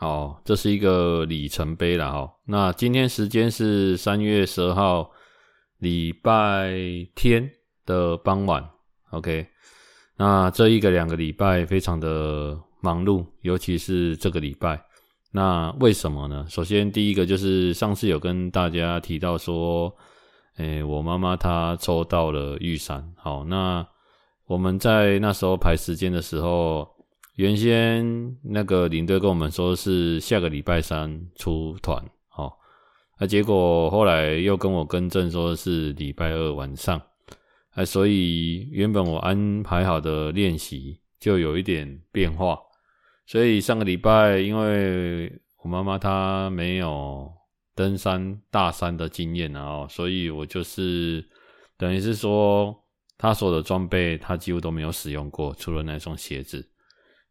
好，这是一个里程碑了哈。那今天时间是三月十二号，礼拜天的傍晚。OK，那这一个两个礼拜非常的忙碌，尤其是这个礼拜。那为什么呢？首先第一个就是上次有跟大家提到说，诶，我妈妈她抽到了玉山。好，那。我们在那时候排时间的时候，原先那个领队跟我们说是下个礼拜三出团，哦，那结果后来又跟我更正说是礼拜二晚上，哎，所以原本我安排好的练习就有一点变化，所以上个礼拜因为我妈妈她没有登山大山的经验啊，所以我就是等于是说。他所有的装备，他几乎都没有使用过，除了那双鞋子。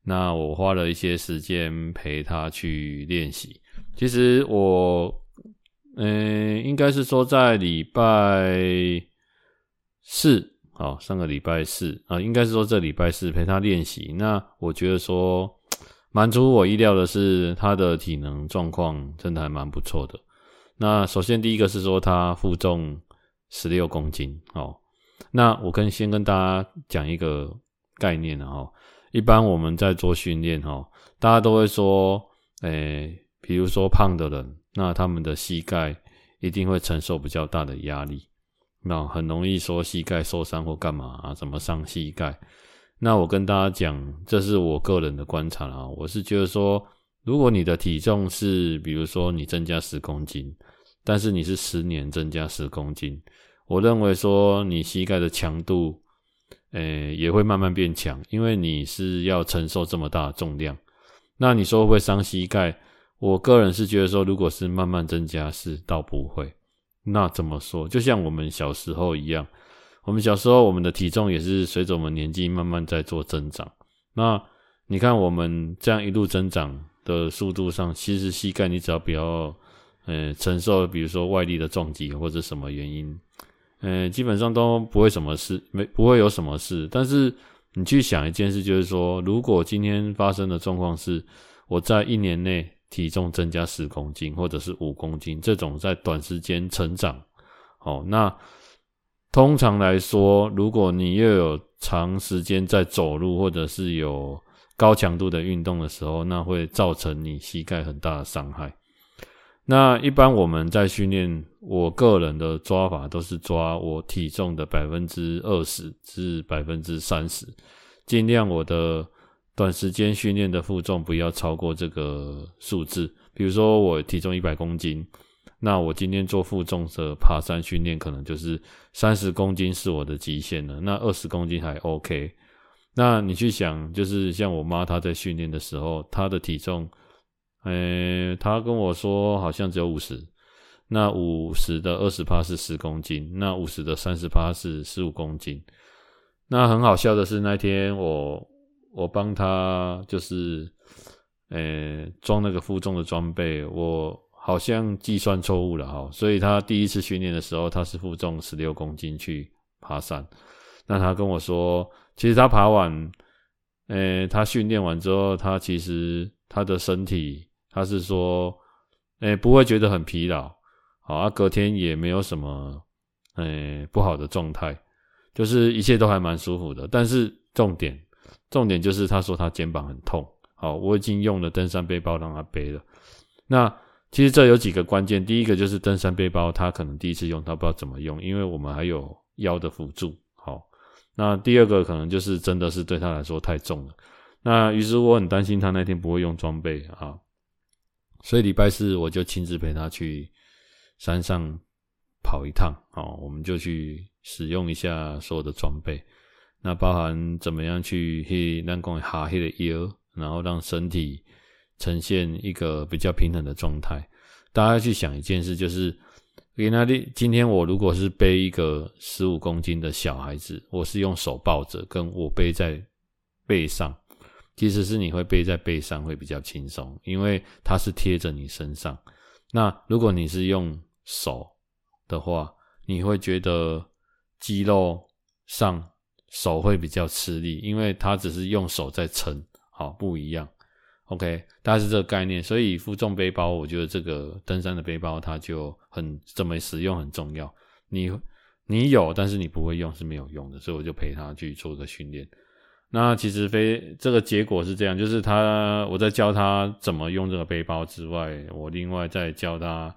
那我花了一些时间陪他去练习。其实我，嗯、应该是说在礼拜四，好，上个礼拜四啊，应该是说这礼拜四陪他练习。那我觉得说，蛮出乎我意料的是，他的体能状况真的还蛮不错的。那首先第一个是说，他负重十六公斤，哦。那我跟先跟大家讲一个概念哦，一般我们在做训练哈，大家都会说，诶，比如说胖的人，那他们的膝盖一定会承受比较大的压力，那很容易说膝盖受伤或干嘛啊，怎么伤膝盖？那我跟大家讲，这是我个人的观察啊，我是觉得说，如果你的体重是，比如说你增加十公斤，但是你是十年增加十公斤。我认为说，你膝盖的强度，诶，也会慢慢变强，因为你是要承受这么大的重量。那你说会不会伤膝盖？我个人是觉得说，如果是慢慢增加，是倒不会。那怎么说？就像我们小时候一样，我们小时候我们的体重也是随着我们年纪慢慢在做增长。那你看我们这样一路增长的速度上，其实膝盖你只要不要，呃，承受比如说外力的撞击或者什么原因。嗯，基本上都不会什么事，没不会有什么事。但是你去想一件事，就是说，如果今天发生的状况是我在一年内体重增加十公斤，或者是五公斤，这种在短时间成长，哦，那通常来说，如果你又有长时间在走路，或者是有高强度的运动的时候，那会造成你膝盖很大的伤害。那一般我们在训练，我个人的抓法都是抓我体重的百分之二十至百分之三十，尽量我的短时间训练的负重不要超过这个数字。比如说我体重一百公斤，那我今天做负重的爬山训练，可能就是三十公斤是我的极限了。那二十公斤还 OK。那你去想，就是像我妈她在训练的时候，她的体重。诶，他跟我说好像只有五十，那五十的二十趴是十公斤，那五十的三十趴是十五公斤。那很好笑的是，那天我我帮他就是诶装那个负重的装备，我好像计算错误了哈，所以他第一次训练的时候他是负重十六公斤去爬山。那他跟我说，其实他爬完，诶，他训练完之后，他其实他的身体。他是说，诶、不会觉得很疲劳，好啊，隔天也没有什么，诶、不好的状态，就是一切都还蛮舒服的。但是重点，重点就是他说他肩膀很痛，好，我已经用了登山背包让他背了。那其实这有几个关键，第一个就是登山背包，他可能第一次用，他不知道怎么用，因为我们还有腰的辅助，好。那第二个可能就是真的是对他来说太重了，那于是我很担心他那天不会用装备啊。所以礼拜四我就亲自陪他去山上跑一趟，哦，我们就去使用一下所有的装备，那包含怎么样去去让讲下迄个腰，然后让身体呈现一个比较平衡的状态。大家去想一件事，就是，原来今天我如果是背一个十五公斤的小孩子，我是用手抱着，跟我背在背上，其实是你会背在背上会比较轻松，因为它是贴着你身上。那如果你是用手的话，你会觉得肌肉上手会比较吃力，因为它只是用手在撑，好，不一样。OK，大概是这个概念。所以负重背包，我觉得这个登山的背包它就很怎么使用很重要。你你有，但是你不会用是没有用的，所以我就陪他去做个训练。那其实非这个结果是这样，就是他我在教他怎么用这个背包之外，我另外再教他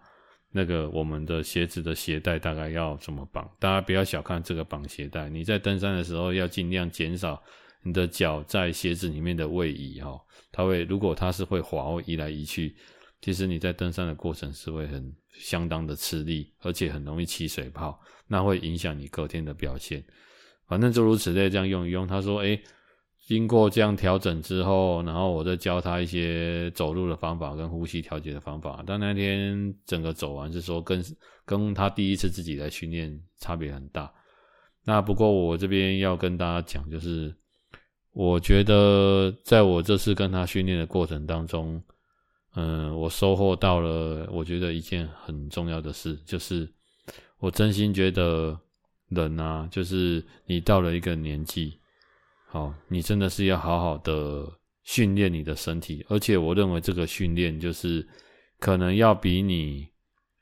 那个我们的鞋子的鞋带大概要怎么绑。大家不要小看这个绑鞋带，你在登山的时候要尽量减少你的脚在鞋子里面的位移哈。它会，如果它是会滑或移来移去，其实你在登山的过程是会很相当的吃力，而且很容易起水泡，那会影响你隔天的表现。反正诸如此类，这样用一用。他说：“诶，经过这样调整之后，然后我再教他一些走路的方法跟呼吸调节的方法。但那天整个走完是说跟跟他第一次自己来训练差别很大。那不过我这边要跟大家讲，就是。”我觉得，在我这次跟他训练的过程当中，嗯，我收获到了，我觉得一件很重要的事，就是我真心觉得人啊，就是你到了一个年纪，好，你真的是要好好的训练你的身体，而且我认为这个训练就是可能要比你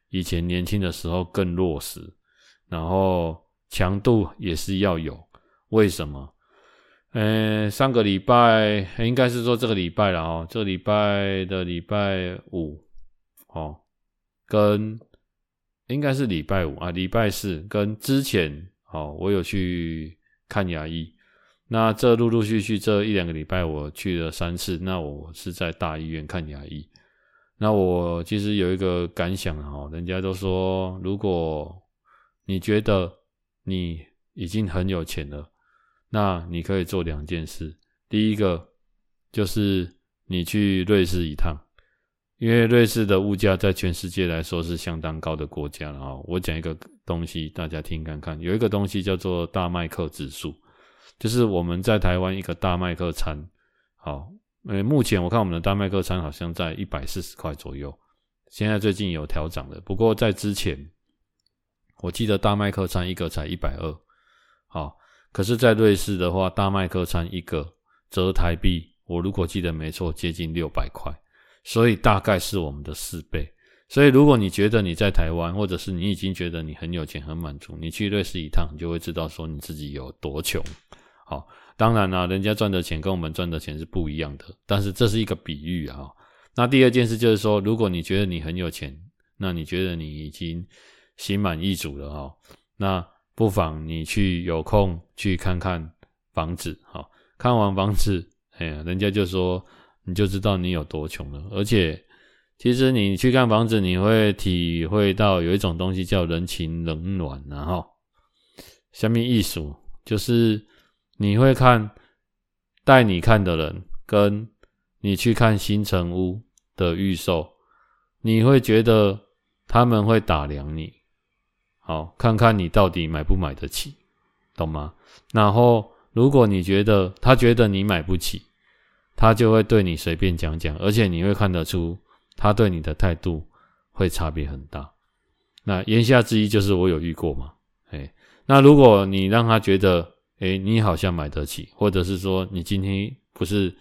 以前年轻的时候更落实，然后强度也是要有，为什么？呃，上个礼拜应该是说这个礼拜了哦，这个礼拜的礼拜五哦，跟应该是礼拜五啊，礼拜四跟之前哦，我有去看牙医。那这陆陆续续这一两个礼拜，我去了三次。那我是在大医院看牙医。那我其实有一个感想哦，人家都说，如果你觉得你已经很有钱了。那你可以做两件事，第一个就是你去瑞士一趟，因为瑞士的物价在全世界来说是相当高的国家了啊。我讲一个东西，大家听看看，有一个东西叫做大麦克指数，就是我们在台湾一个大麦克餐，好，呃，目前我看我们的大麦克餐好像在一百四十块左右，现在最近有调涨的，不过在之前，我记得大麦克餐一个才一百二，好。可是，在瑞士的话，大麦克餐一个折台币，我如果记得没错，接近六百块，所以大概是我们的四倍。所以，如果你觉得你在台湾，或者是你已经觉得你很有钱、很满足，你去瑞士一趟，你就会知道说你自己有多穷。好，当然啦，人家赚的钱跟我们赚的钱是不一样的，但是这是一个比喻啊。那第二件事就是说，如果你觉得你很有钱，那你觉得你已经心满意足了啊，那。不妨你去有空去看看房子，好，看完房子，哎呀，人家就说你就知道你有多穷了。而且，其实你去看房子，你会体会到有一种东西叫人情冷暖，然后下面艺术就是你会看带你看的人，跟你去看新城屋的预售，你会觉得他们会打量你。好，看看你到底买不买得起，懂吗？然后，如果你觉得他觉得你买不起，他就会对你随便讲讲，而且你会看得出他对你的态度会差别很大。那言下之意就是我有遇过嘛？哎，那如果你让他觉得，哎，你好像买得起，或者是说你今天不是，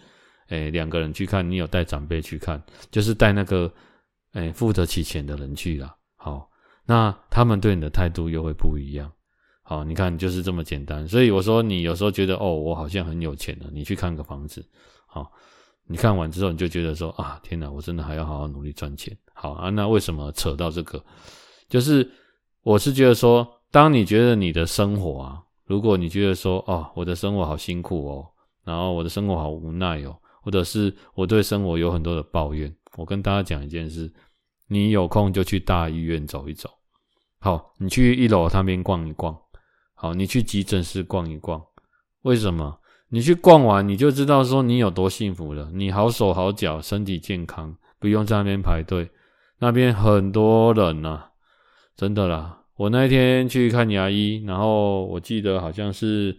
哎，两个人去看，你有带长辈去看，就是带那个，哎，付得起钱的人去啦。好。那他们对你的态度又会不一样，好，你看就是这么简单。所以我说，你有时候觉得哦，我好像很有钱了，你去看个房子，好，你看完之后你就觉得说啊，天哪，我真的还要好好努力赚钱。好啊，那为什么扯到这个？就是我是觉得说，当你觉得你的生活啊，如果你觉得说哦，我的生活好辛苦哦，然后我的生活好无奈哦，或者是我对生活有很多的抱怨，我跟大家讲一件事，你有空就去大医院走一走。好，你去一楼那边逛一逛。好，你去急诊室逛一逛。为什么？你去逛完，你就知道说你有多幸福了。你好手好脚，身体健康，不用在那边排队。那边很多人呐、真的啦。我那一天去看牙医，然后我记得好像是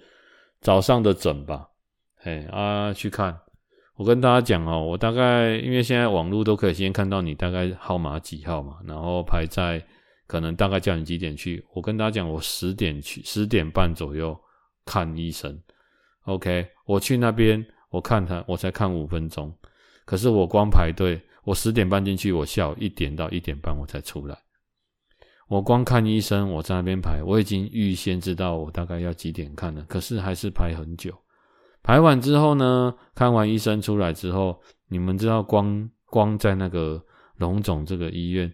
早上的诊吧，嘿啊去看。我跟大家讲哦，我大概因为现在网络都可以先看到你大概号码几号嘛，然后排在可能大概叫你几点去。我跟大家讲，我十点去，十点半左右看医生。OK，我去那边我看他，我才看五分钟，可是我光排队，我十点半进去，我下午一点到一点半我才出来。我光看医生，我在那边排，我已经预先知道我大概要几点看了，可是还是排很久。排完之后呢，看完医生出来之后，你们知道光光在那个荣总这个医院，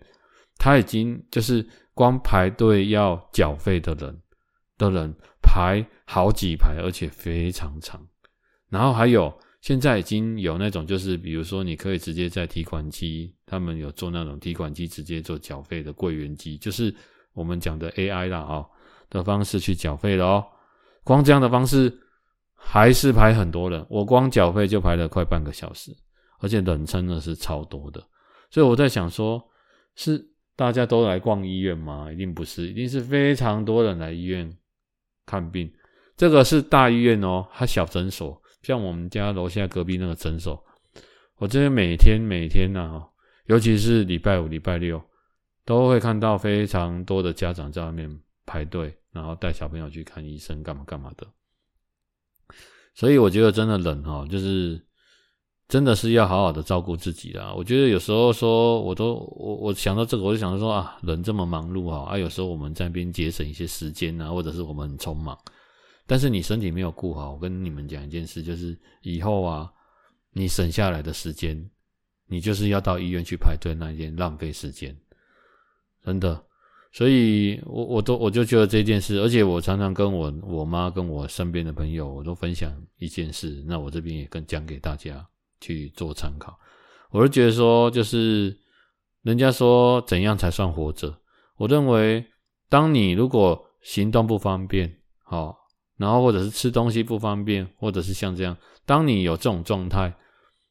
他已经就是光排队要缴费的人的人排好几排，而且非常长。然后还有现在已经有那种就是比如说你可以直接在提款机。他们有做那种提款机直接做缴费的柜员机，就是我们讲的 AI 啦啊的方式去缴费了哦。光这样的方式还是排很多人，我光缴费就排了快半个小时，而且人真的是超多的。所以我在想说，是大家都来逛医院吗？一定不是，一定是非常多人来医院看病。这个是大医院哦，它小诊所，像我们家楼下隔壁那个诊所，我这边每天每天啊。尤其是礼拜五、礼拜六，都会看到非常多的家长在外面排队，然后带小朋友去看医生，干嘛干嘛的。所以我觉得真的冷哈，就是真的是要好好的照顾自己啦。我觉得有时候说，我都我我想到这个，我就想到说啊，人这么忙碌啊，啊，有时候我们在边节省一些时间啊，或者是我们很匆忙，但是你身体没有顾好，我跟你们讲一件事，就是以后啊，你省下来的时间。你就是要到医院去排队，那一件浪费时间，真的。所以我我都我就觉得这件事，而且我常常跟我我妈跟我身边的朋友，我都分享一件事。那我这边也跟讲给大家去做参考。我是觉得说，就是人家说怎样才算活着？我认为，当你如果行动不方便，好，然后或者是吃东西不方便，或者是像这样，当你有这种状态。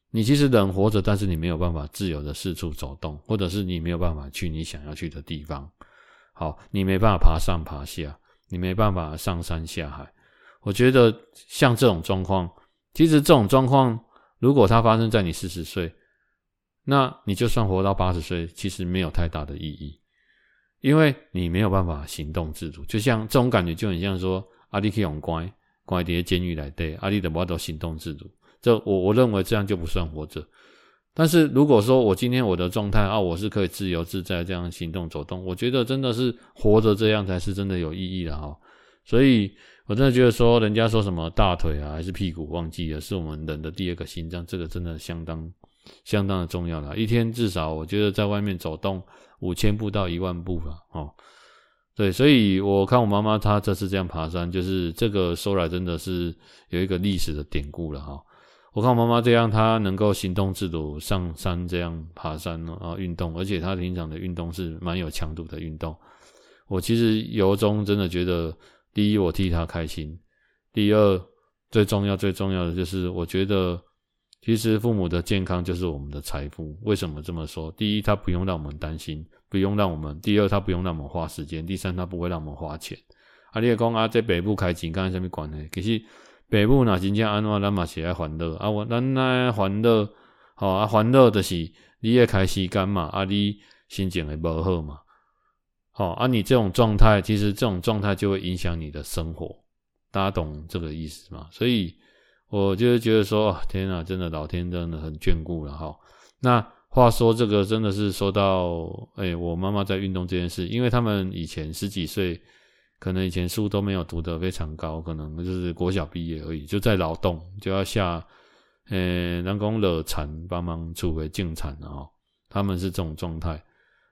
你其实人活着，但是你没有办法自由的四处走动，或者是你没有办法去你想要去的地方。好，你没办法爬上爬下，你没办法上山下海。我觉得像这种状况，其实这种状况，如果它发生在你四十岁，那你就算活到八十岁，其实没有太大的意义，因为你没有办法行动自主。就像这种感觉，就很像说，阿弟可以用乖乖在监狱来对，阿弟的不都行动自主。这我我认为这样就不算活着，但是如果说我今天我的状态啊，我是可以自由自在这样行动走动，我觉得真的是活着这样才是真的有意义的哈。所以我真的觉得说，人家说什么大腿啊还是屁股忘记了，是我们人的第二个心脏，这个真的相当相当的重要了。一天至少我觉得在外面走动五千步到一万步吧哦。对，所以我看我妈妈她这次这样爬山，就是这个说来真的是有一个历史的典故了哈。我看我妈妈这样，她能够行动自如上山这样爬山啊运动，而且她平常的运动是蛮有强度的运动。我其实由衷真的觉得，第一我替她开心，第二最重要最重要的就是我觉得，其实父母的健康就是我们的财富。为什么这么说？第一，他不用让我们担心，不用让我们；第二，他不用让我们花时间；第三，他不会让我们花钱。啊，你也讲啊，在北部开钱干什么关系？其实。北部若真正安怎，咱嘛是爱欢乐啊！我咱来欢乐，吼啊！欢乐就是你也开时间嘛，啊，你心情会无好嘛，好啊！你这种状态，其实这种状态就会影响你的生活，大家懂这个意思吗？所以我就是觉得说，天啊，真的老天真的很眷顾了哈。那话说这个真的是说到，诶、我妈妈在运动这件事，因为他们以前十几岁。可能以前书都没有读得非常高，可能就是国小毕业而已，就在劳动，就要下，呃、欸，人工惹产帮忙处理进产啊，他们是这种状态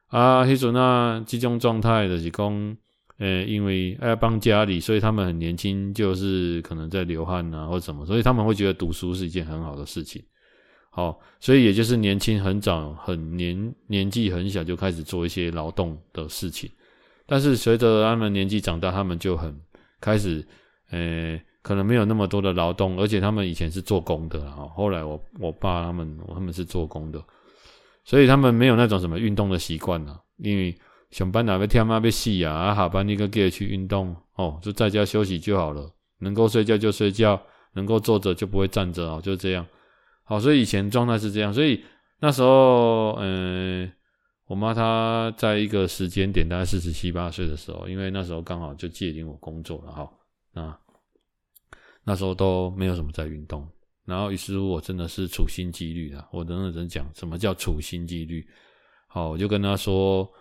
啊。迄阵啊，这种状态就是讲，呃、因为要帮家里，所以他们很年轻，就是可能在流汗啊或者什么，所以他们会觉得读书是一件很好的事情。好，所以也就是年轻很早，很年年纪很小就开始做一些劳动的事情。但是随着他们年纪长大，他们就很开始，呃，可能没有那么多的劳动，而且他们以前是做工的哈。后来我我爸他们他们是做工的，所以他们没有那种什么运动的习惯了。因为上班哪边天妈被戏啊，啊下班你个给去运动哦，就在家休息就好了，能够睡觉就睡觉，能够坐着就不会站着哦，就这样。好，所以以前状态是这样，所以那时候嗯，我妈她在一个时间点大概四十七八岁的时候，因为那时候刚好就界定我工作了哈，那。那时候都没有什么在运动，然后于是乎我真的是处心积虑的，我真的真讲什么叫处心积虑。好，我就跟她说，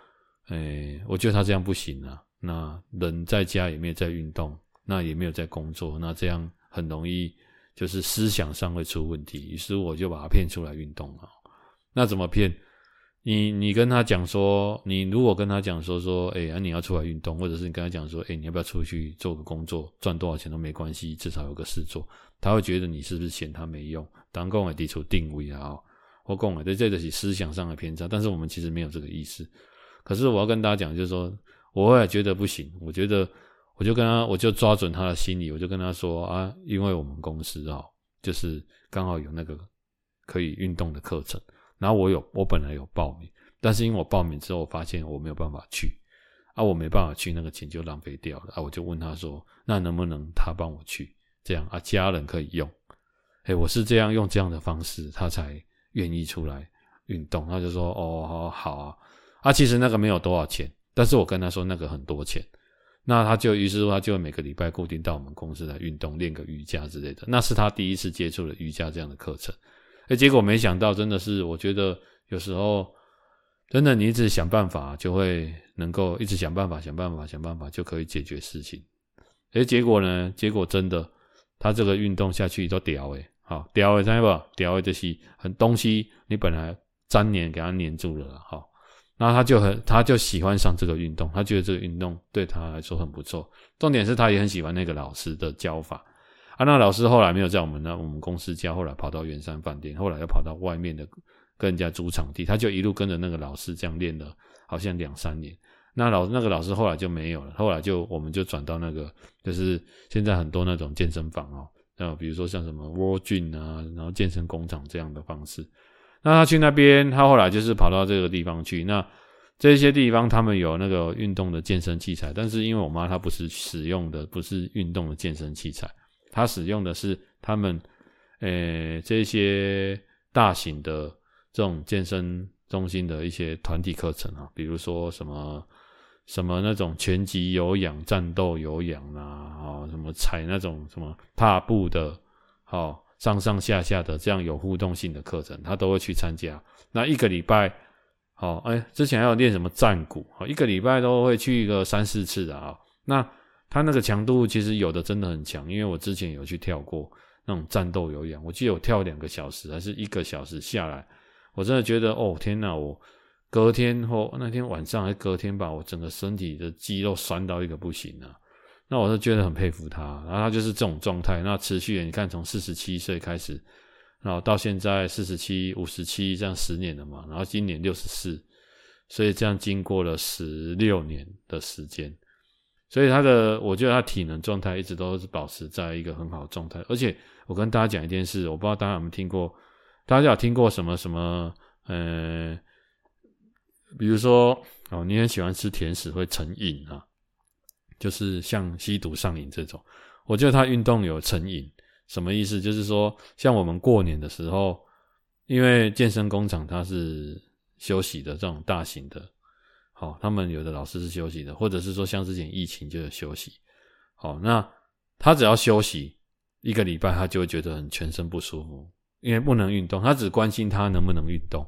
哎，我觉得他这样不行啊。那人在家也没有在运动，那也没有在工作，那这样很容易就是思想上会出问题。于是我就把他骗出来运动了。那怎么骗？你你跟他讲说，你如果跟他讲说说，哎、欸，啊你要出来运动，或者是你跟他讲说，哎、你要不要出去做个工作，赚多少钱都没关系，至少有个事做，他会觉得你是不是嫌他没用？当共的基础定位啊，或共的对这个是思想上的偏差，但是我们其实没有这个意思。可是我要跟大家讲，就是说，我也觉得不行，我觉得我就跟他，我就抓准他的心理，我就跟他说啊，因为我们公司啊，就是刚好有那个可以运动的课程。然后我有，我本来有报名，但是因为我报名之后，我发现我没有办法去，啊，我没办法去，那个钱就浪费掉了，啊，我就问他说，那能不能他帮我去？这样啊，家人可以用，诶，我是这样用这样的方式，他才愿意出来运动。他就说，哦，好啊，啊，其实那个没有多少钱，但是我跟他说那个很多钱，那他就于是说他就每个礼拜固定到我们公司来运动，练个瑜伽之类的，那是他第一次接触了瑜伽这样的课程。哎，结果没想到，真的是，我觉得有时候真的，你一直想办法，就会能够一直想办法，想办法，想办法，就可以解决事情。哎，结果呢？结果真的，他这个运动下去都屌诶，好屌诶，知道不？屌诶，就是很东西，你本来粘黏给他黏住了，好，那他就很，他就喜欢上这个运动，他觉得这个运动对他来说很不错。重点是他也很喜欢那个老师的教法。啊，那老师后来没有在我们那我们公司教，后来跑到圆山饭店，后来又跑到外面的跟人家租场地，他就一路跟着那个老师这样练了，好像两三年。那老那个老师后来就没有了，后来就我们就转到那个，就是现在很多那种健身房哦，那比如说像什么 World Gym 啊，然后健身工厂这样的方式。那他去那边，他后来就是跑到这个地方去。那这些地方他们有那个运动的健身器材，但是因为我妈她不是使用的，不是运动的健身器材。她使用的是他们，呃、这些大型的这种健身中心的一些团体课程啊，比如说什么什么那种拳击有氧、战斗有氧啊，啊，什么踩那种什么踏步的，好上上下下的这样有互动性的课程，他都会去参加。那一个礼拜，好，哎，之前还有练什么战鼓，好，一个礼拜都会去一个三四次的啊，那。他那个强度其实有的真的很强，因为我之前有去跳过那种战斗有氧，我记得有跳两个小时还是一个小时下来，我真的觉得哦天哪，我隔天或那天晚上还隔天吧，我整个身体的肌肉酸到一个不行啊，那我是觉得很佩服他，然后他就是这种状态，那持续你看从四十七岁开始，然后到现在四十七、五十七这样十年了嘛，然后今年六十四，所以这样经过了十六年的时间。所以他的，我觉得他体能状态一直都是保持在一个很好的状态。而且我跟大家讲一件事，我不知道大家有没有听过，大家有听过什么什么，呃，比如说哦，你很喜欢吃甜食会成瘾啊，就是像吸毒上瘾这种。我觉得他运动有成瘾，什么意思？就是说，像我们过年的时候，因为健身工厂它是休息的这种大型的。好，他们有的老师是休息的，或者是说像之前疫情就有休息。好，那他只要休息一个礼拜，他就会觉得很全身不舒服，因为不能运动。他只关心他能不能运动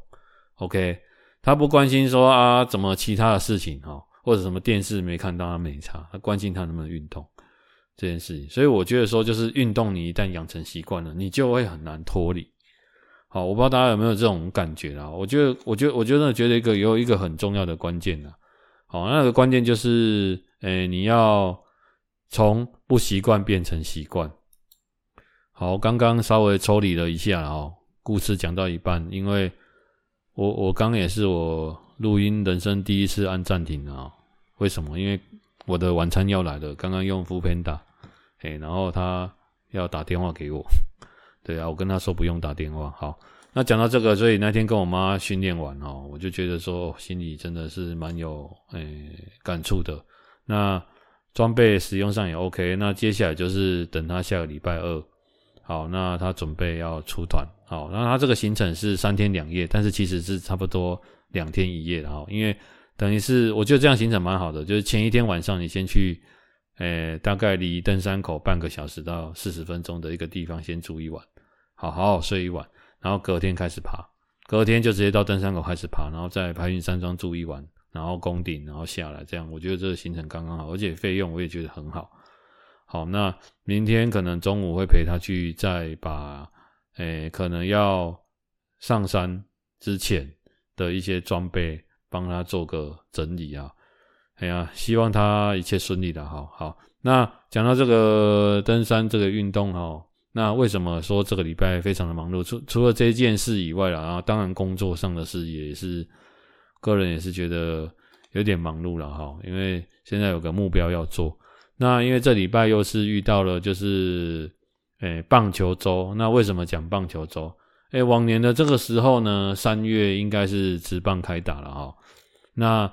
，OK？他不关心说啊怎么其他的事情哈，或者什么电视没看到他没差，他关心他能不能运动这件事情。所以我觉得说，就是运动你一旦养成习惯了，你就会很难脱离。好，我不知道大家有没有这种感觉啦。我觉得，我觉得，我觉得觉得一个有一个很重要的关键啦。好，那个关键就是，诶、你要从不习惯变成习惯。好，刚刚稍微抽离了一下哦，故事讲到一半，因为我我刚也是我录音人生第一次按暂停啊。为什么？因为我的晚餐要来了，刚刚用 foodpanda，然后他要打电话给我。对啊，我跟他说不用打电话。好，那讲到这个，所以那天跟我妈训练完哦，我就觉得说心里真的是蛮有诶、感触的。那装备使用上也 OK，那接下来就是等他下个礼拜二，好，那他准备要出团，好，那他这个行程是三天两夜，但是其实是差不多两天一夜的哈，因为等于是我觉得这样行程蛮好的，就是前一天晚上你先去，诶、大概离登山口半个小时到四十分钟的一个地方先住一晚，好好好睡一晚，然后隔天开始爬，隔天就直接到登山口开始爬，然后在白云山庄住一晚。然后攻顶，然后下来，这样我觉得这个行程刚刚好，而且费用我也觉得很好。好，那明天可能中午会陪他去，再把诶可能要上山之前的一些装备帮他做个整理啊。哎呀，希望他一切顺利的。哈好，那讲到这个登山这个运动哈，那为什么说这个礼拜非常的忙碌？除除了这件事以外啦，然后当然工作上的事也是。个人也是觉得有点忙碌了哈，因为现在有个目标要做。那因为这礼拜又是遇到了就是，诶、棒球周。那为什么讲棒球周？诶、欸、往年的这个时候呢，三月应该是职棒开打了哈。那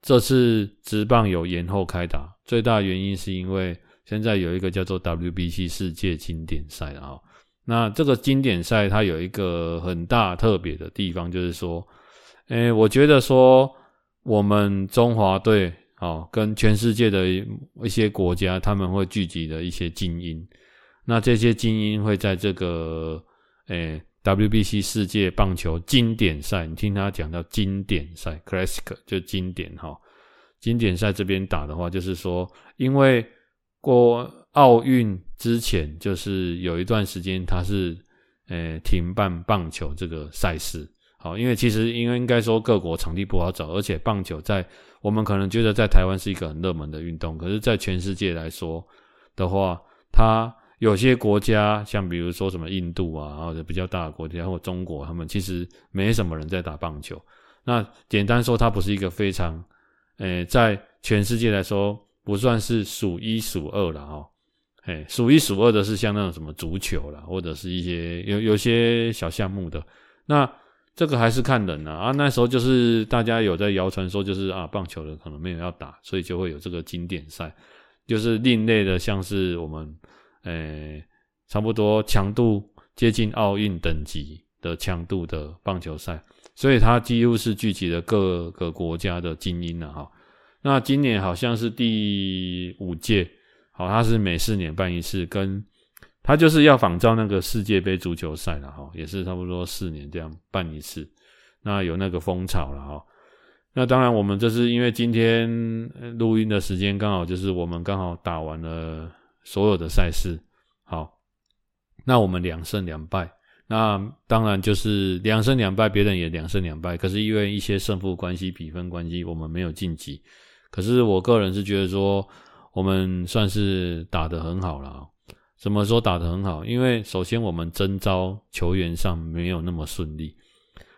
这次职棒有延后开打，最大原因是因为现在有一个叫做 WBC 世界经典赛啊。那这个经典赛它有一个很大特别的地方，就是说。诶、欸，我觉得说我们中华队哦，跟全世界的一些国家，他们会聚集的一些精英。那这些精英会在这个诶、WBC 世界棒球经典赛，你听他讲到经典赛 （Classic） 就经典哈。经典赛这边打的话，就是说，因为过奥运之前，就是有一段时间他是诶、欸、停办棒球这个赛事。好，因为其实应该应该说各国场地不好找，而且棒球在我们可能觉得在台湾是一个很热门的运动，可是，在全世界来说的话，它有些国家像比如说什么印度啊，或者比较大的国家或中国，他们其实没什么人在打棒球。那简单说，它不是一个非常，诶、在全世界来说不算是数一数二了哈。诶，数一数二的是像那种什么足球啦，或者是一些有有些小项目的那。这个还是看人啊，啊，那时候就是大家有在谣传说，就是啊，棒球的可能没有要打，所以就会有这个经典赛，就是另类的，像是我们，诶，差不多强度接近奥运等级的强度的棒球赛，所以它几乎是聚集了各个国家的精英了哈。那今年好像是第五届，好，它是每四年办一次，跟。他就是要仿照那个世界杯足球赛了哈，也是差不多四年这样办一次，那有那个风潮了哈。那当然，我们这是因为今天录音的时间刚好就是我们刚好打完了所有的赛事，好，那我们两胜两败，那当然就是两胜两败，别人也两胜两败，可是因为一些胜负关系、比分关系，我们没有晋级。可是我个人是觉得说，我们算是打得很好了。怎么说打得很好？因为首先我们征召球员上没有那么顺利。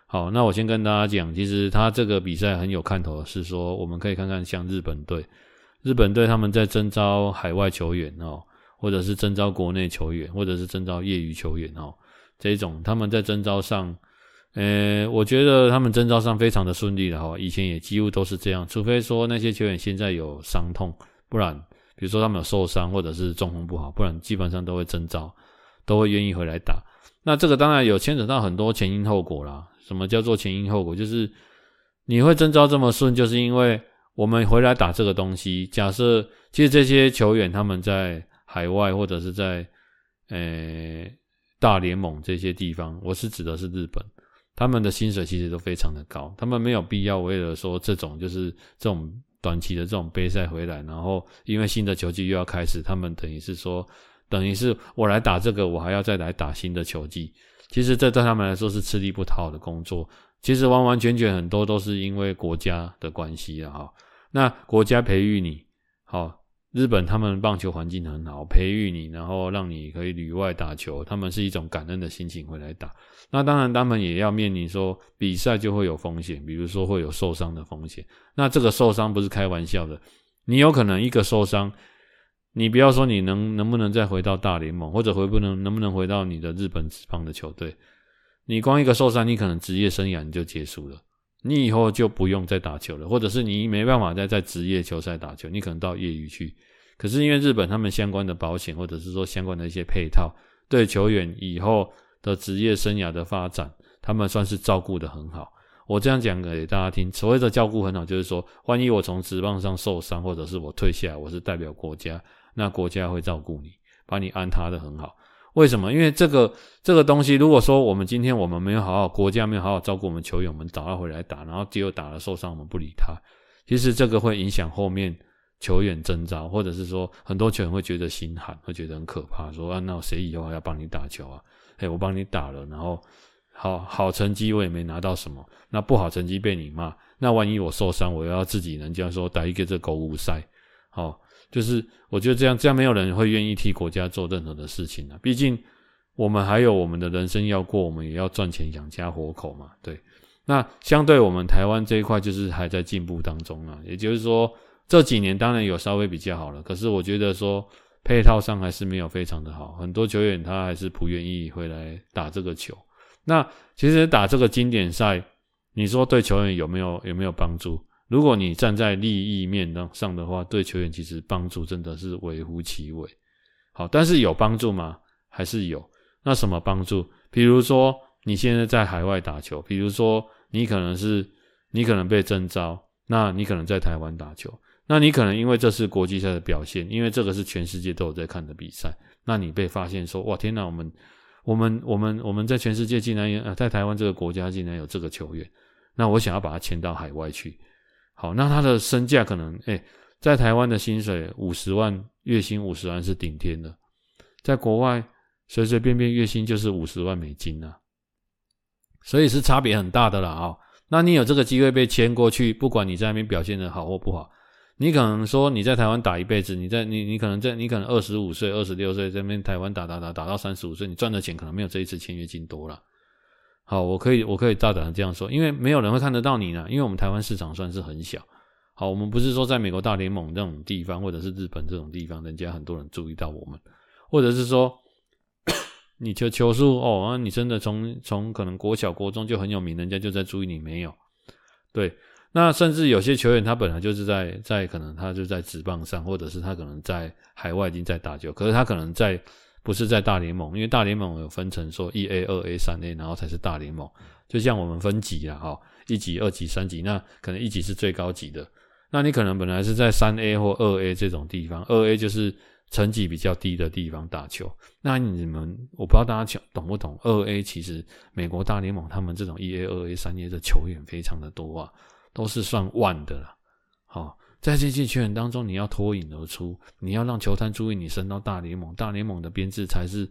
好，那我先跟大家讲，其实他这个比赛很有看头是说，我们可以看看像日本队，日本队他们在征召海外球员哦，或者是征召国内球员，或者是征召业余球员哦，这一种他们在征召上，呃，我觉得他们征召上非常的顺利的哈，以前也几乎都是这样，除非说那些球员现在有伤痛，不然。比如说他们有受伤或者是状况不好，不然基本上都会征召，都会愿意回来打。那这个当然有牵扯到很多前因后果啦。什么叫做前因后果？就是你会征召这么顺，就是因为我们回来打这个东西。假设其实这些球员他们在海外或者是在呃大联盟这些地方，我是指的是日本，他们的薪水其实都非常的高，他们没有必要为了说这种就是这种。短期的这种杯赛回来，然后因为新的球季又要开始，他们等于是说，等于是我来打这个，我还要再来打新的球季。其实这对他们来说是吃力不讨好的工作。其实完完全全很多都是因为国家的关系啊。哈，那国家培育你，好。日本他们棒球环境很好，培育你，然后让你可以旅外打球，他们是一种感恩的心情回来打。那当然，他们也要面临说比赛就会有风险，比如说会有受伤的风险。那这个受伤不是开玩笑的，你有可能一个受伤，你不要说你能能不能再回到大联盟，或者回不能能不能回到你的日本职棒的球队，你光一个受伤，你可能职业生涯你就结束了，你以后就不用再打球了，或者是你没办法再在职业球赛打球，你可能到业余去。可是因为日本他们相关的保险，或者是说相关的一些配套，对球员以后的职业生涯的发展，他们算是照顾得很好。我这样讲给大家听，所谓的照顾很好，就是说，万一我从职棒上受伤，或者是我退下来，我是代表国家。那国家会照顾你，把你安插得很好。为什么？因为这个这个东西，如果说我们今天我们没有好好，国家没有好好照顾我们球员，我们找他回来打，然后只有打了受伤，我们不理他，其实这个会影响后面球员征召，或者是说很多球员会觉得心寒，会觉得很可怕，说啊，那谁以后还要帮你打球啊？诶，我帮你打了，然后好好成绩我也没拿到什么，那不好成绩被你骂，那万一我受伤，我又要自己人家说打一个这狗五赛，好。就是我觉得这样，这样没有人会愿意替国家做任何的事情啊。毕竟我们还有我们的人生要过，我们也要赚钱养家活口嘛。对，那相对我们台湾这一块，就是还在进步当中啊。也就是说，这几年当然有稍微比较好了，可是我觉得说配套上还是没有非常的好，很多球员他还是不愿意回来打这个球。那其实打这个经典赛，你说对球员有没有有没有帮助？如果你站在利益面上的话，对球员其实帮助真的是微乎其微。好，但是有帮助吗？还是有。那什么帮助？比如说你现在在海外打球，比如说你可能是你可能被征召，那你可能在台湾打球，那你可能因为这是国际赛的表现，因为这个是全世界都有在看的比赛，那你被发现说哇天哪，我们我们我们我们在全世界竟然有，呃，在台湾这个国家竟然有这个球员，那我想要把他签到海外去。好，那他的身价可能，哎、在台湾的薪水五十万，月薪五十万是顶天的，在国外随随便便月薪就是五十万美金啊，所以是差别很大的啦啊。那你有这个机会被签过去，不管你在那边表现的好或不好，你可能说你在台湾打一辈子，你在你你可能在你可能二十五岁、二十六岁在那边台湾打打打打到三十五岁，你赚的钱可能没有这一次签约金多了。好，我可以，我可以大胆的这样说，因为没有人会看得到你呢，因为我们台湾市场算是很小。好，我们不是说在美国大联盟这种地方，或者是日本这种地方，人家很多人注意到我们，或者是说你球球速哦，你真的从从可能国小国中就很有名，人家就在注意你没有？对，那甚至有些球员他本来就是在在可能他就在职棒上，或者是他可能在海外已经在打球，可是他可能在。不是在大联盟，因为大联盟有分成说一 A、二 A、三 A，然后才是大联盟。就像我们分级了，哈，一级、二级、三级，那可能一级是最高级的。那你可能本来是在三 A 或二 A 这种地方，二 A 就是成绩比较低的地方打球。那你们，我不知道大家懂不懂？二 A 其实美国大联盟他们这种一 A、二 A、三 A 的球员非常的多啊，都是算万的了，好。在这些球员当中，你要脱颖而出，你要让球探注意你升到大联盟。大联盟的编制才是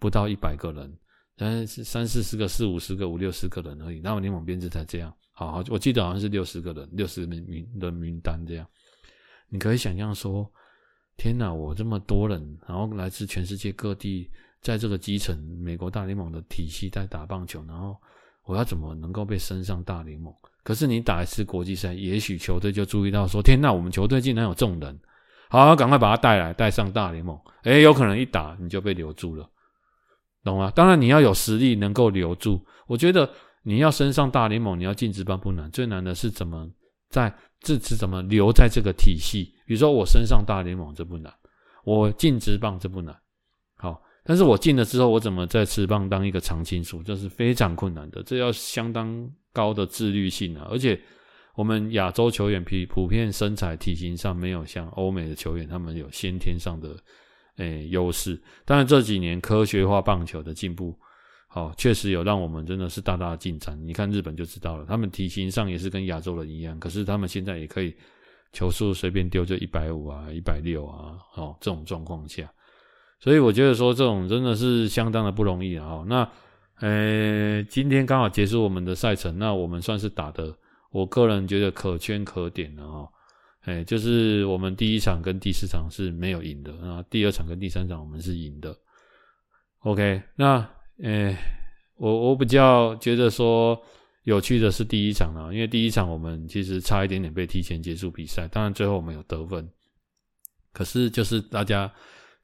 不到一百个人，三三四十个、四五十个、五六十个人而已。大联盟编制才这样，好，我记得好像是六十个人，六十名名的名单这样。你可以想象说，天哪，我这么多人，然后来自全世界各地，在这个基层美国大联盟的体系在打棒球，然后我要怎么能够被升上大联盟？可是你打一次国际赛，也许球队就注意到说：“天呐，我们球队竟然有这种人，好，赶快把他带来，带上大联盟。”诶，有可能一打你就被留住了，懂吗？当然你要有实力能够留住。我觉得你要升上大联盟，你要进职棒不难，最难的是怎么在这次怎么留在这个体系。比如说我升上大联盟这不难，我进职棒这不难，好，但是我进了之后，我怎么在职棒当一个常青树，这是非常困难的，这要相当。高的自律性啊，而且我们亚洲球员比普遍身材体型上没有像欧美的球员，他们有先天上的诶优势。当然这几年科学化棒球的进步，好，确实有让我们真的是大大的进展。你看日本就知道了，他们体型上也是跟亚洲人一样，可是他们现在也可以球速随便丢就一百五啊、一百六啊，哦，这种状况下，所以我觉得说这种真的是相当的不容易啊。那。呃，今天刚好结束我们的赛程，那我们算是打的，我个人觉得可圈可点的哦。哎，就是我们第一场跟第四场是没有赢的，那第二场跟第三场我们是赢的。OK，那呃，我我比较觉得说有趣的是第一场啊，因为第一场我们其实差一点点被提前结束比赛，当然最后我们有得分，可是就是大家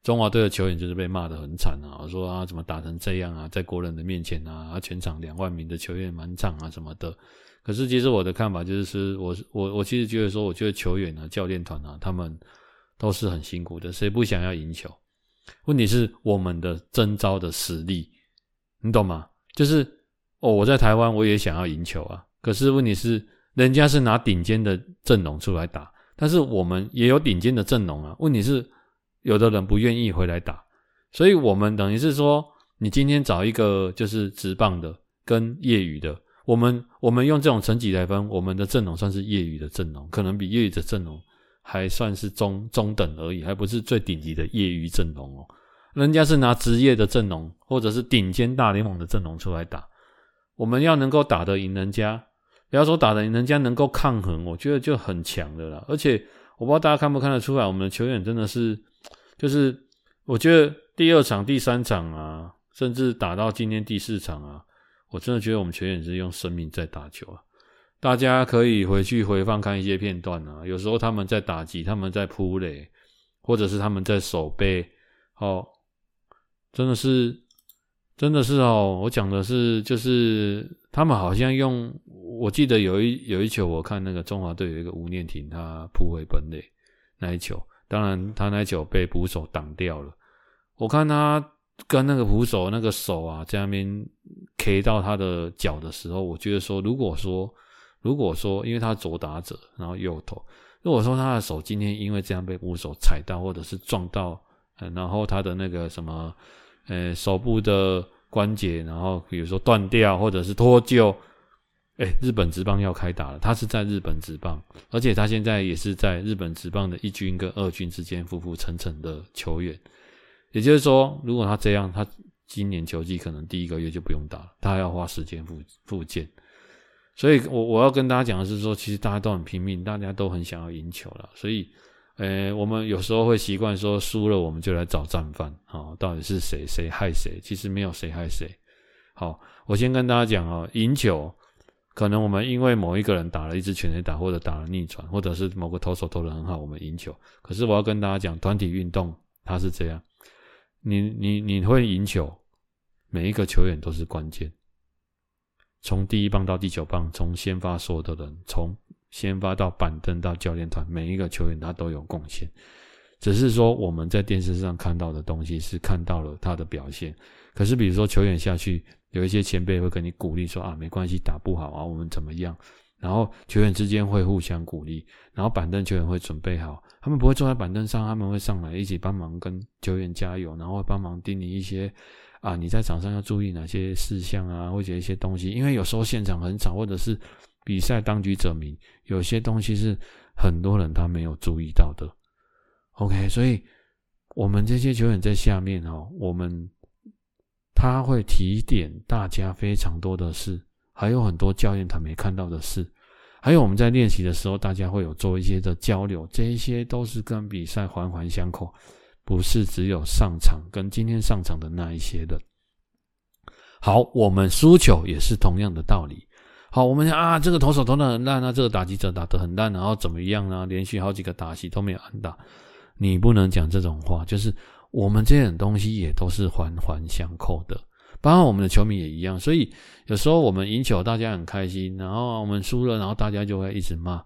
中华队的球员就是被骂得很惨啊，我说啊怎么打成这样啊，在国人的面前啊，全场两万名的球员满场啊什么的。可是其实我的看法就是，我我我其实觉得说，我觉得球员啊、教练团啊，他们都是很辛苦的，谁不想要赢球？问题是我们的征招的实力，你懂吗？就是哦，我在台湾我也想要赢球啊，可是问题是人家是拿顶尖的阵容出来打。但是我们也有顶尖的阵容啊，问题是有的人不愿意回来打，所以我们等于是说，你今天找一个就是职棒的跟业余的，我们我们用这种成绩来分，我们的阵容算是业余的阵容，可能比业余的阵容还算是中中等而已，还不是最顶级的业余阵容哦。人家是拿职业的阵容或者是顶尖大联盟的阵容出来打，我们要能够打得赢人家。不要说打得赢人家能够抗衡，我觉得就很强的啦。而且我不知道大家看不看得出来，我们的球员真的是，就是我觉得第二场、第三场啊，甚至打到今天第四场啊，我真的觉得我们球员是用生命在打球啊。大家可以回去回放看一些片段啊，有时候他们在打击，他们在扑垒，或者是他们在守备，哦，真的是，真的是哦，我讲的是就是他们好像用。我记得有一有一球，我看那个中华队有一个吴念庭，他扑回本垒那一球，当然他那一球被捕手挡掉了。我看他跟那个捕手那个手啊，在那边 K 到他的脚的时候，我觉得说，如果说如果说，因为他左打者，然后右投，如果说他的手今天因为这样被捕手踩到，或者是撞到，然后他的那个什么，呃，手部的关节，然后比如说断掉，或者是脱臼。日本职棒要开打了，他是在日本职棒，而且他现在也是在日本职棒的一军跟二军之间浮浮沉沉的球员。也就是说，如果他这样，他今年球季可能第一个月就不用打了，他还要花时间复复健。所以我我要跟大家讲的是说，其实大家都很拼命，大家都很想要赢球了。所以，呃，我们有时候会习惯说，输了我们就来找战犯啊，到底是谁谁害谁？其实没有谁害谁。好，我先跟大家讲啊，赢球。可能我们因为某一个人打了一支全垒打，或者打了逆转，或者是某个投手投得很好，我们赢球。可是我要跟大家讲，团体运动它是这样，你你你会赢球，每一个球员都是关键。从第一棒到第九棒，从先发所有的人，从先发到板凳到教练团，每一个球员他都有贡献。只是说我们在电视上看到的东西是看到了他的表现，可是比如说球员下去。有一些前辈会跟你鼓励说啊，没关系，打不好啊，我们怎么样？然后球员之间会互相鼓励，然后板凳球员会准备好，他们不会坐在板凳上，他们会上来一起帮忙跟球员加油，然后帮忙叮咛一些啊，你在场上要注意哪些事项啊，或者一些东西，因为有时候现场很吵，或者是比赛当局者迷，有些东西是很多人他没有注意到的。OK，所以我们这些球员在下面哦，我们。他会提点大家非常多的事，还有很多教练团没看到的事，还有我们在练习的时候，大家会有做一些的交流，这一些都是跟比赛环环相扣，不是只有上场跟今天上场的那一些的。好，我们输球也是同样的道理。好，我们啊，这个投手投得很烂，那这个打击者打得很烂，然后怎么样呢？连续好几个打席都没有安打，你不能讲这种话，就是。我们这点东西也都是环环相扣的，包括我们的球迷也一样。所以有时候我们赢球，大家很开心；然后我们输了，然后大家就会一直骂。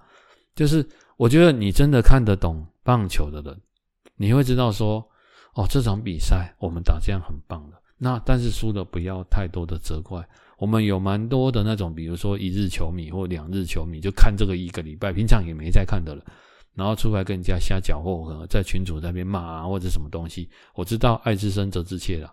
就是我觉得你真的看得懂棒球的人，你会知道说，哦，这场比赛我们打这样很棒的。那但是输了不要太多的责怪。我们有蛮多的那种，比如说一日球迷或两日球迷，就看这个一个礼拜，平常也没在看的了。然后出来跟人家瞎搅和，在群主那边骂啊，或者什么东西。我知道爱之深责之切了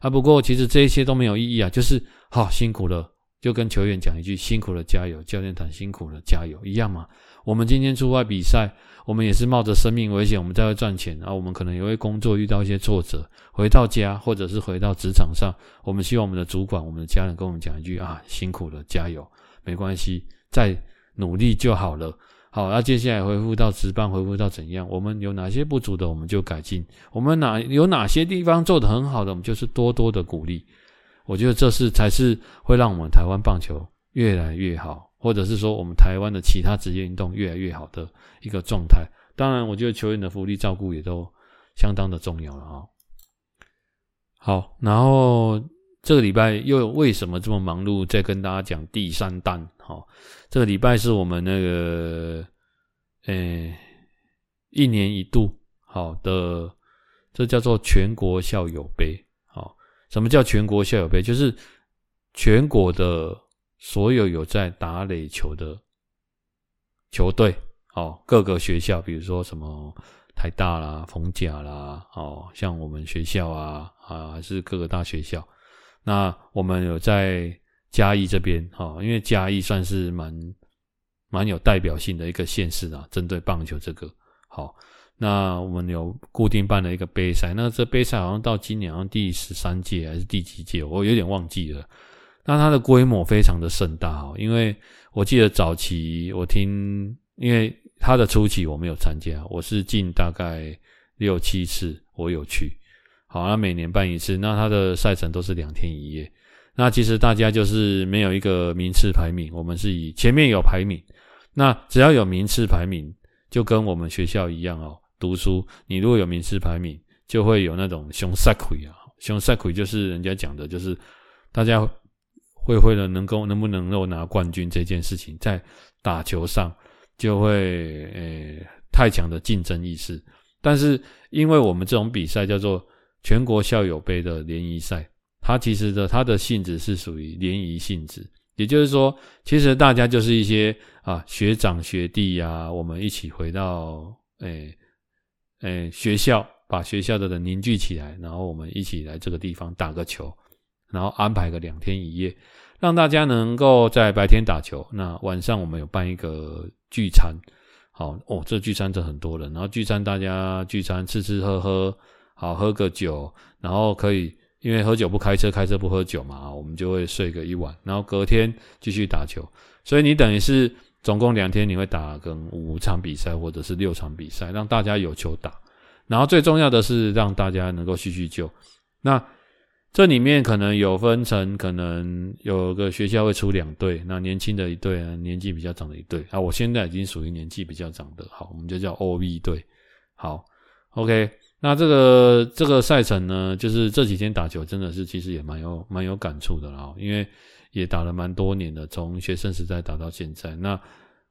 啊，不过其实这一些都没有意义啊，就是好、辛苦了，就跟球员讲一句辛苦了，加油；教练团辛苦了，加油，一样嘛。我们今天出外比赛，我们也是冒着生命危险，我们在外赚钱啊。我们可能也会工作遇到一些挫折，回到家或者是回到职场上，我们希望我们的主管、我们的家人跟我们讲一句啊，辛苦了，加油，没关系，再努力就好了。好，那接下来恢复到职棒，恢复到怎样？我们有哪些不足的，我们就改进；我们哪有哪些地方做得很好的，我们就是多多的鼓励。我觉得这是才是会让我们台湾棒球越来越好，或者是说我们台湾的其他职业运动越来越好的一个状态。当然，我觉得球员的福利照顾也都相当的重要了啊。好，然后这个礼拜又为什么这么忙碌？再跟大家讲第三弹。好，这个礼拜是我们那个，诶，一年一度好的，这叫做全国校友杯。好，什么叫全国校友杯？就是全国的所有有在打垒球的球队，哦，各个学校，比如说什么台大啦、逢甲啦，哦，像我们学校啊，啊，还是各个大学校，那我们有在。嘉义这边哈，因为嘉义算是蛮蛮有代表性的一个县市啊，针对棒球这个好，那我们有固定办了一个杯赛，那这杯赛好像到今年好像第十三届还是第几届，我有点忘记了。那它的规模非常的盛大哦，因为我记得早期我听，因为它的初期我没有参加，我是近大概六七次我有去，好，那每年办一次，那它的赛程都是两天一夜。那其实大家就是没有一个名次排名，我们是以前面有排名，那只要有名次排名，就跟我们学校一样哦。读书，你如果有名次排名，就会有那种熊赛亏啊，熊赛亏就是人家讲的，就是大家会为了能够能不能够拿冠军这件事情，在打球上就会诶、欸、太强的竞争意识。但是因为我们这种比赛叫做全国校友杯的联谊赛。它其实的它的性质是属于联谊性质，也就是说，其实大家就是一些啊学长学弟呀、我们一起回到诶诶、学校，把学校的人凝聚起来，然后我们一起来这个地方打个球，然后安排个两天一夜，让大家能够在白天打球，那晚上我们有办一个聚餐，好哦，这聚餐就很多人，然后聚餐大家聚餐吃吃喝喝，好喝个酒，然后可以。因为喝酒不开车，开车不喝酒嘛，我们就会睡个一晚，然后隔天继续打球。所以你等于是总共两天，你会打个五场比赛或者是六场比赛，让大家有球打。然后最重要的是让大家能够叙叙旧。那这里面可能有分成，可能有个学校会出两队，那年轻的一队，年纪比较长的一队啊。我现在已经属于年纪比较长的，好，我们就叫 OB 队。好，OK。那这个这个赛程呢，就是这几天打球真的是其实也蛮有蛮有感触的啦，因为也打了蛮多年的，从学生时代打到现在。那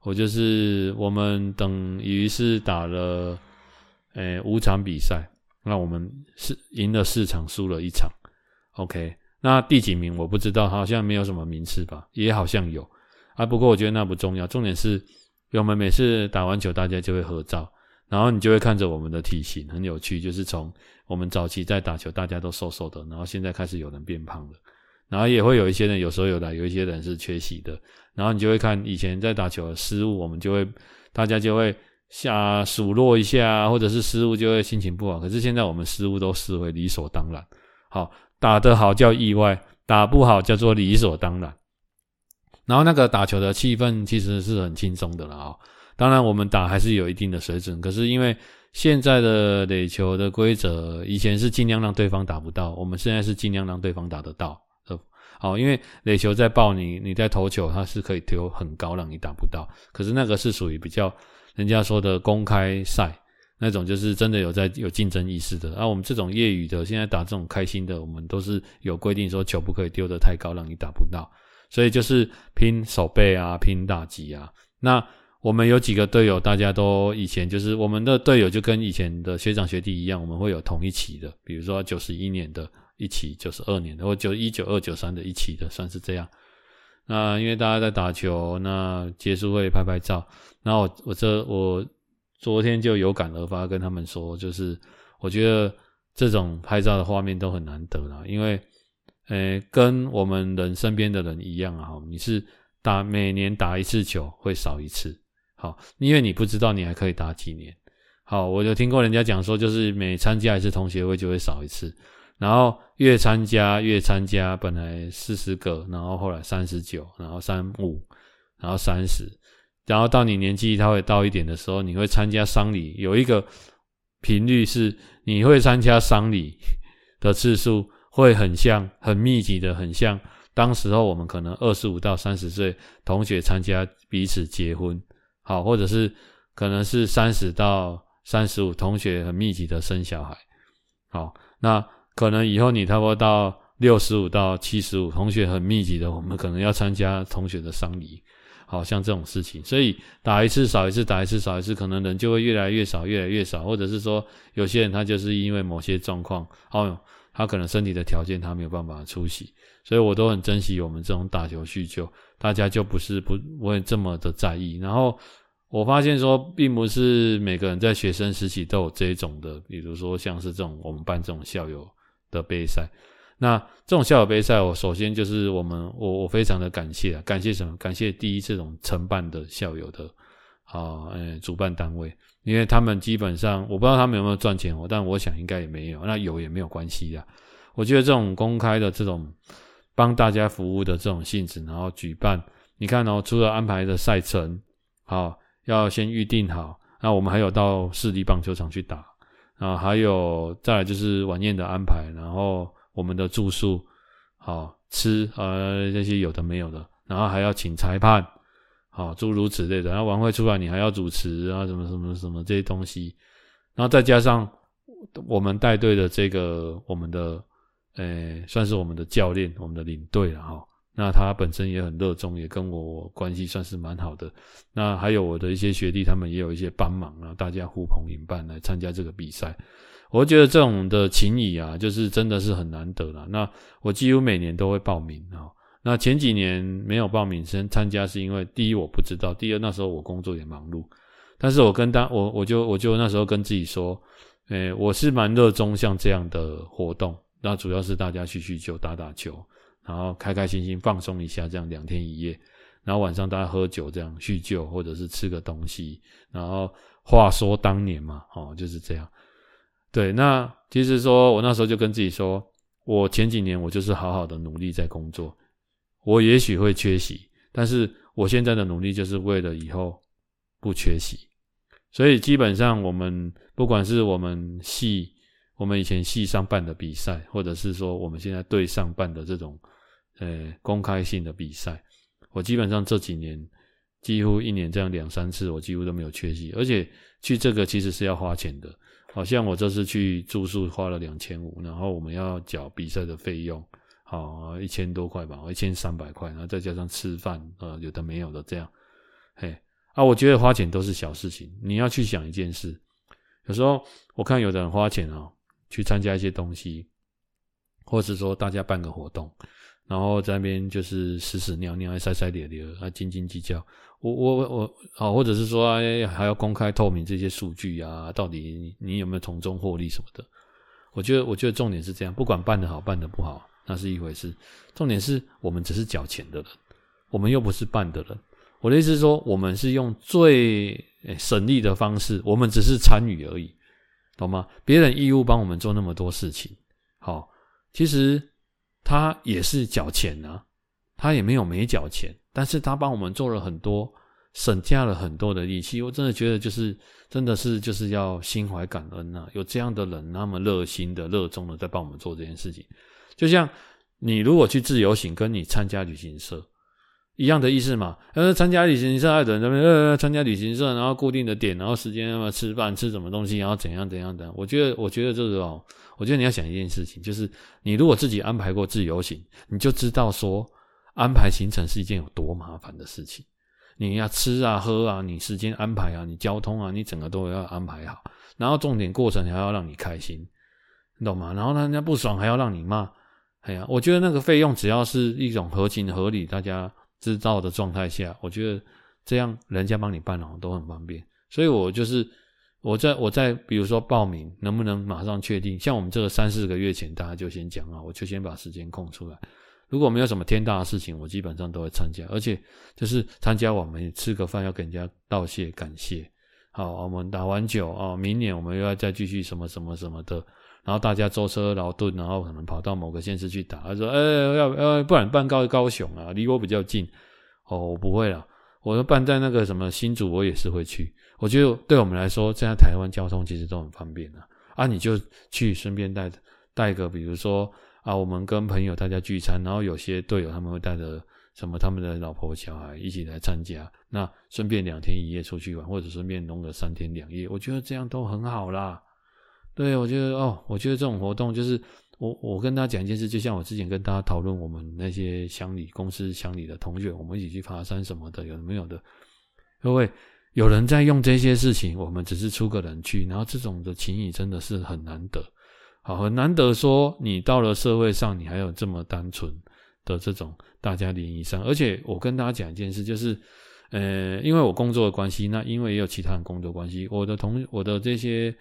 我就是我们等于是打了诶五场比赛，那我们是赢了四场，输了一场。OK，那第几名我不知道，好像没有什么名次吧，也好像有啊。不过我觉得那不重要，重点是我们每次打完球，大家就会合照。然后你就会看着我们的体型很有趣，就是从我们早期在打球，大家都瘦瘦的，然后现在开始有人变胖了，然后也会有一些人有时候有来，有一些人是缺席的，然后你就会看以前在打球的失误，我们就会大家就会下数落一下，或者是失误就会心情不好。可是现在我们失误都视为理所当然，好，打得好叫意外，打不好叫做理所当然。然后那个打球的气氛其实是很轻松的了啊。当然，我们打还是有一定的水准，可是因为现在的垒球的规则，以前是尽量让对方打不到，我们现在是尽量让对方打得到。好，因为垒球在爆你，你在投球，它是可以丢很高让你打不到，可是那个是属于比较人家说的公开赛那种，就是真的有在有竞争意识的。那、我们这种业余的，现在打这种开心的，我们都是有规定说球不可以丢得太高，让你打不到，所以就是拼手背啊，拼打击啊，那。我们有几个队友，大家都以前就是我们的队友，就跟以前的学长学弟一样，我们会有同一期的，比如说九十一年的一期，九十二年的，或九一九二九三的一期的，算是这样。那因为大家在打球，那结束会拍拍照。然后我我这我昨天就有感而发，跟他们说，就是我觉得这种拍照的画面都很难得啦，因为呃，跟我们人身边的人一样啊，你是打每年打一次球会少一次。好，因为你不知道你还可以打几年。好，我就听过人家讲说，就是每参加一次同学会就会少一次，然后越参加越参加，本来四十个，然后后来三十九，然后三五，然后三十，然后到你年纪他会到一点的时候，你会参加丧礼，有一个频率是你会参加丧礼的次数会很像，很密集的，很像当时候我们可能二十五到三十岁同学参加彼此结婚。好，或者是可能是三十到三十五，同学很密集的生小孩，好，那可能以后你差不多到六十五到七十五，同学很密集的，我们可能要参加同学的丧礼。好像这种事情，所以打一次少一次，打一次少一次，可能人就会越来越少，越来越少，或者是说，有些人他就是因为某些状况，哦，他可能身体的条件他没有办法出席，所以我都很珍惜我们这种打球叙旧，大家就不是不不会这么的在意。然后我发现说，并不是每个人在学生时期都有这种的，比如说像是这种我们办这种校友的杯赛。那这种校友杯赛，我首先就是我们我我非常的感谢啊，感谢什么？感谢第一这种承办的校友的啊，呃，主办单位，因为他们基本上我不知道他们有没有赚钱，我但我想应该也没有，那有也没有关系呀。我觉得这种公开的这种帮大家服务的这种性质，然后举办，你看哦，除了安排的赛程，好，要先预定好，那我们还有到市立棒球场去打啊，还有再来就是晚宴的安排，然后。我们的住宿，好吃，呃，这些有的没有的，然后还要请裁判，好诸如此类的。然后晚会出来，你还要主持啊，什么什么什么这些东西。然后再加上我们带队的这个我们的，呃，算是我们的教练，我们的领队了哈。那他本身也很热衷，也跟我关系算是蛮好的。那还有我的一些学弟，他们也有一些帮忙啊，大家呼朋引伴来参加这个比赛。我觉得这种的情谊啊，就是真的是很难得了。那我几乎每年都会报名啊。那前几年没有报名参参加，是因为第一我不知道，第二那时候我工作也忙碌。但是我跟当我我就我就那时候跟自己说，诶，我是蛮热衷像这样的活动。那主要是大家叙叙旧、打打球，然后开开心心放松一下，这样两天一夜。然后晚上大家喝酒，这样叙旧，或者是吃个东西。然后话说当年嘛，哦，就是这样。对，那其实说，我那时候就跟自己说，我前几年我就是好好的努力在工作，我也许会缺席，但是我现在的努力就是为了以后不缺席。所以基本上，我们不管是我们系，我们以前系上办的比赛，或者是说我们现在队上办的这种呃公开性的比赛，我基本上这几年几乎一年这样两三次，我几乎都没有缺席，而且去这个其实是要花钱的。好像我这次去住宿花了两千五，然后我们要缴比赛的费用，好一千多块吧，一千三百块，然后再加上吃饭，呃，有的没有的这样，嘿，啊，我觉得花钱都是小事情，你要去想一件事，有时候我看有的人花钱啊，去参加一些东西，或者说大家办个活动。然后在那边就是屎屎尿尿，还塞塞咧咧，还斤斤计较。我我我好，或者是说还要公开透明这些数据啊，到底你你有没有从中获利什么的？我觉得我觉得重点是这样，不管办得好办得不好，那是一回事。重点是我们只是缴钱的人，我们又不是办的人。我的意思是说，我们是用最省力的方式，我们只是参与而已，懂吗？别人义务帮我们做那么多事情，好，其实。他也是缴钱啊，他也没有没缴钱，但是他帮我们做了很多，省下了很多的力气。我真的觉得，就是真的是就是要心怀感恩呐、有这样的人那么热心的、热衷的在帮我们做这件事情。就像你如果去自由行，跟你参加旅行社一样的意思嘛。呃，参加旅行社，的人那边呃参加旅行社，然后固定的点，然后时间那么吃饭吃什么东西，然后怎样怎样的。我觉得，我觉得这个哦。我觉得你要想一件事情，就是你如果自己安排过自由行，你就知道说安排行程是一件有多麻烦的事情。你要吃啊、喝啊，你时间安排啊，你交通啊，你整个都要安排好。然后重点过程还要让你开心，你懂吗？然后人家不爽还要让你骂。哎呀，我觉得那个费用只要是一种合情合理、大家知道的状态下，我觉得这样人家帮你办好都很方便。所以我就是。我在我在比如说报名能不能马上确定？像我们这个三四个月前，大家就先讲啊，我就先把时间空出来。如果没有什么天大的事情，我基本上都会参加，而且就是参加我们吃个饭要跟人家道谢感谢。好，我们打完酒啊，明年我们又要再继续什么什么什么的，然后大家舟车劳顿，然后可能跑到某个县市去打。他说：“哎，要要不然办高高雄啊，离我比较近。”哦，我不会了。我说办在那个什么新竹，我也是会去。我觉得对我们来说，现在台湾交通其实都很方便啊。啊，你就去顺便带带个，比如说啊，我们跟朋友大家聚餐，然后有些队友他们会带着什么他们的老婆小孩一起来参加，那顺便两天一夜出去玩，或者顺便弄个三天两夜，我觉得这样都很好啦。对，我觉得哦，我觉得这种活动就是我我跟大家讲一件事，就像我之前跟大家讨论，我们那些乡里公司乡里的同学，我们一起去爬山什么的，有没有的？各位有人在用这些事情，我们只是出个人去，然后这种的情谊真的是很难得，好，很难得说你到了社会上，你还有这么单纯的这种大家联谊上，而且我跟大家讲一件事，就是呃，因为我工作的关系，那因为也有其他人工作关系，我的同我的这些。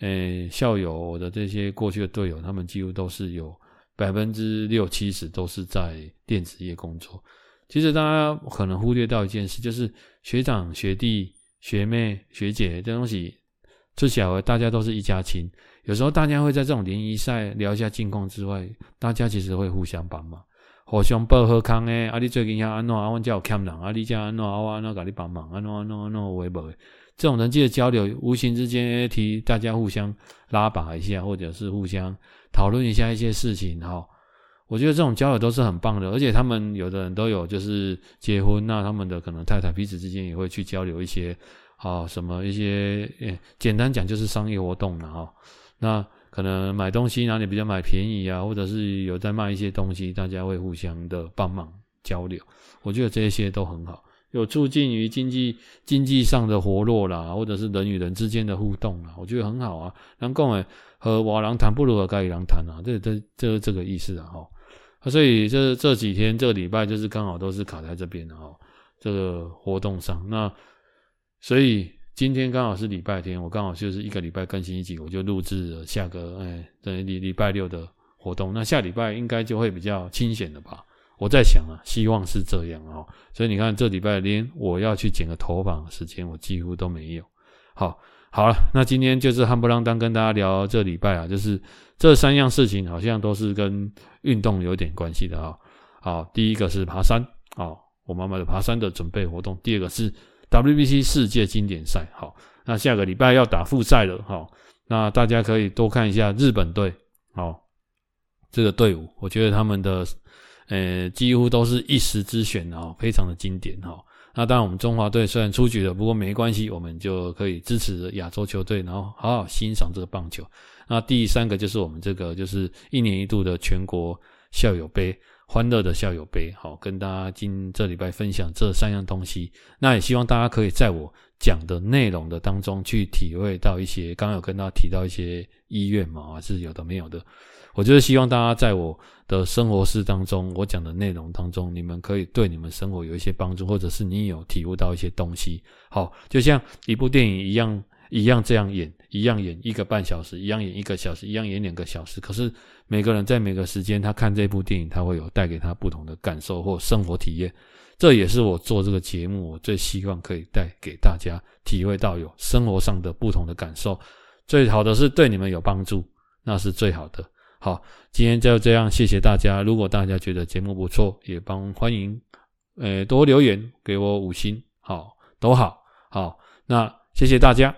诶，校友，的这些过去的队友，他们几乎都是有百分之六七十都是在电子业工作。其实大家可能忽略到一件事，就是学长、学弟、学妹、学姐这东西，最小的大家都是一家亲。有时候大家会在这种联谊赛聊一下近况之外，大家其实会互相帮忙，互相报好康诶。啊，你最近要安怎？啊，我叫欠人，啊，你叫安怎？啊，我安怎给你帮忙？安怎安怎安怎？我也不。这种人际的交流，无形之间提大家互相拉拔一下，或者是互相讨论一下一些事情哈。我觉得这种交流都是很棒的，而且他们有的人都有就是结婚，那他们的可能太太彼此之间也会去交流一些啊什么一些，简单讲就是商业活动了哈。那可能买东西哪里比较买便宜啊，或者是有在卖一些东西，大家会互相的帮忙交流。我觉得这些都很好。有促进于经济经济上的活络啦，或者是人与人之间的互动啦，我觉得很好啊。能够诶和瓦郎谈不如和盖伊郎谈啊，这这这这个意思啊哈。所以这这几天这个礼拜就是刚好都是卡在这边的哈，这个活动上。那所以今天刚好是礼拜天，我刚好就是一个礼拜更新一集，我就录制了下个哎等于礼礼拜六的活动。那下礼拜应该就会比较清闲的吧。我在想啊，希望是这样哦。所以你看，这礼拜连我要去剪个头发的时间，我几乎都没有。好，好了，那今天就是汉不啷当跟大家聊这礼拜啊，就是这三样事情好像都是跟运动有点关系的啊。好，第一个是爬山啊，我妈妈的爬山的准备活动。第二个是 WBC 世界经典赛。好，那下个礼拜要打复赛了。好，那大家可以多看一下日本队。好，这个队伍，我觉得他们的。呃，几乎都是一时之选哦，非常的经典哈。那当然，我们中华队虽然出局了，不过没关系，我们就可以支持亚洲球队，然后好好欣赏这个棒球。那第三个就是我们这个就是一年一度的全国校友杯，欢乐的校友杯，好，跟大家今这礼拜分享这三样东西。那也希望大家可以在我讲的内容的当中去体会到一些，刚刚有跟大家提到一些医院嘛，还是有的没有的。我就是希望大家在我的生活事当中，我讲的内容当中，你们可以对你们生活有一些帮助，或者是你有体悟到一些东西。好，就像一部电影一样，一样这样演，一样演一个半小时，一样演一个小时，一样演两个小时。可是每个人在每个时间，他看这部电影，他会有带给他不同的感受或生活体验。这也是我做这个节目，我最希望可以带给大家体会到有生活上的不同的感受。最好的是对你们有帮助，那是最好的。好，今天就这样，谢谢大家。如果大家觉得节目不错，也帮欢迎，呃，多留言给我五星，好，都好，好，那谢谢大家。